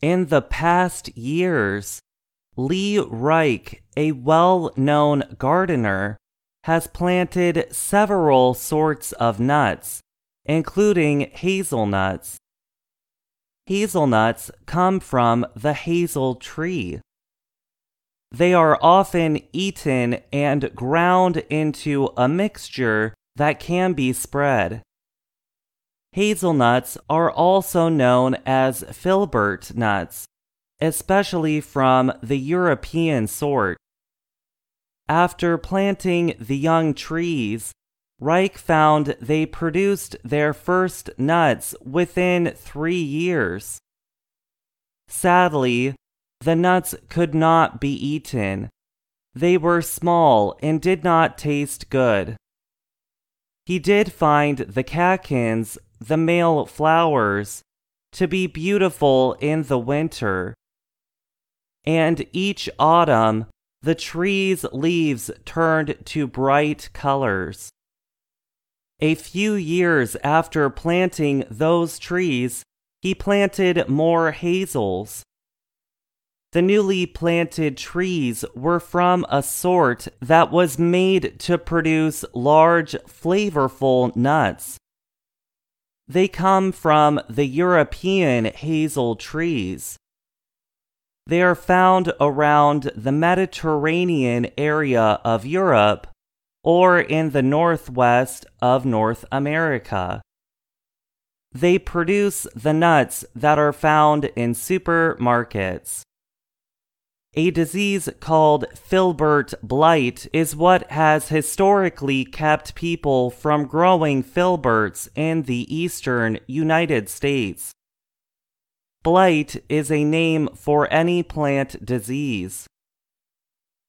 In the past years, Lee Reich, a well known gardener, has planted several sorts of nuts, including hazelnuts. Hazelnuts come from the hazel tree. They are often eaten and ground into a mixture that can be spread. Hazelnuts are also known as filbert nuts, especially from the European sort. After planting the young trees, Reich found they produced their first nuts within three years. Sadly, the nuts could not be eaten. They were small and did not taste good. He did find the catkins, the male flowers, to be beautiful in the winter. And each autumn, the tree's leaves turned to bright colors. A few years after planting those trees, he planted more hazels. The newly planted trees were from a sort that was made to produce large, flavorful nuts. They come from the European hazel trees. They are found around the Mediterranean area of Europe or in the northwest of North America. They produce the nuts that are found in supermarkets. A disease called filbert blight is what has historically kept people from growing filberts in the eastern United States. Blight is a name for any plant disease.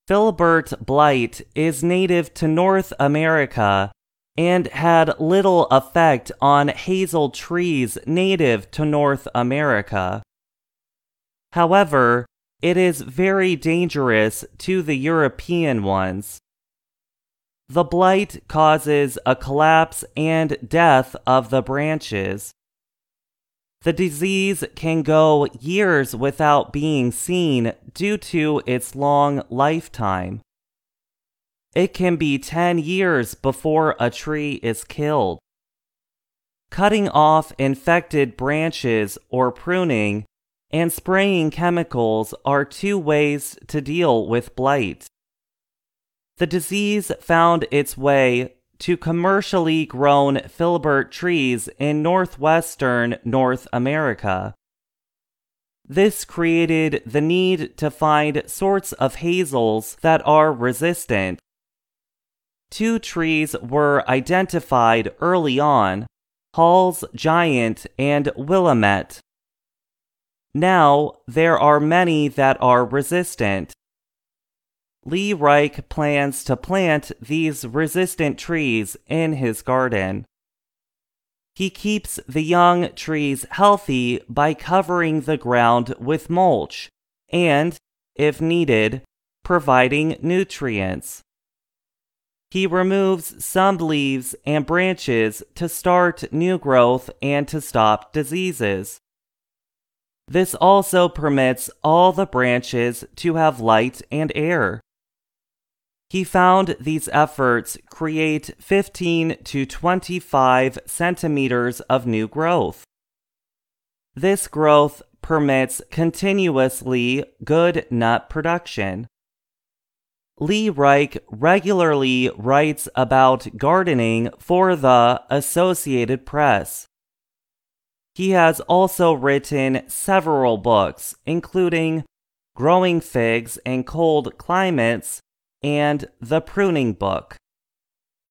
Filbert blight is native to North America and had little effect on hazel trees native to North America. However, it is very dangerous to the European ones. The blight causes a collapse and death of the branches. The disease can go years without being seen due to its long lifetime. It can be 10 years before a tree is killed. Cutting off infected branches or pruning and spraying chemicals are two ways to deal with blight. The disease found its way to commercially grown filbert trees in northwestern North America. This created the need to find sorts of hazels that are resistant. Two trees were identified early on Hall's Giant and Willamette. Now there are many that are resistant. Lee Reich plans to plant these resistant trees in his garden. He keeps the young trees healthy by covering the ground with mulch and, if needed, providing nutrients. He removes some leaves and branches to start new growth and to stop diseases. This also permits all the branches to have light and air. He found these efforts create 15 to 25 centimeters of new growth. This growth permits continuously good nut production. Lee Reich regularly writes about gardening for the Associated Press. He has also written several books, including Growing Figs in Cold Climates and The Pruning Book.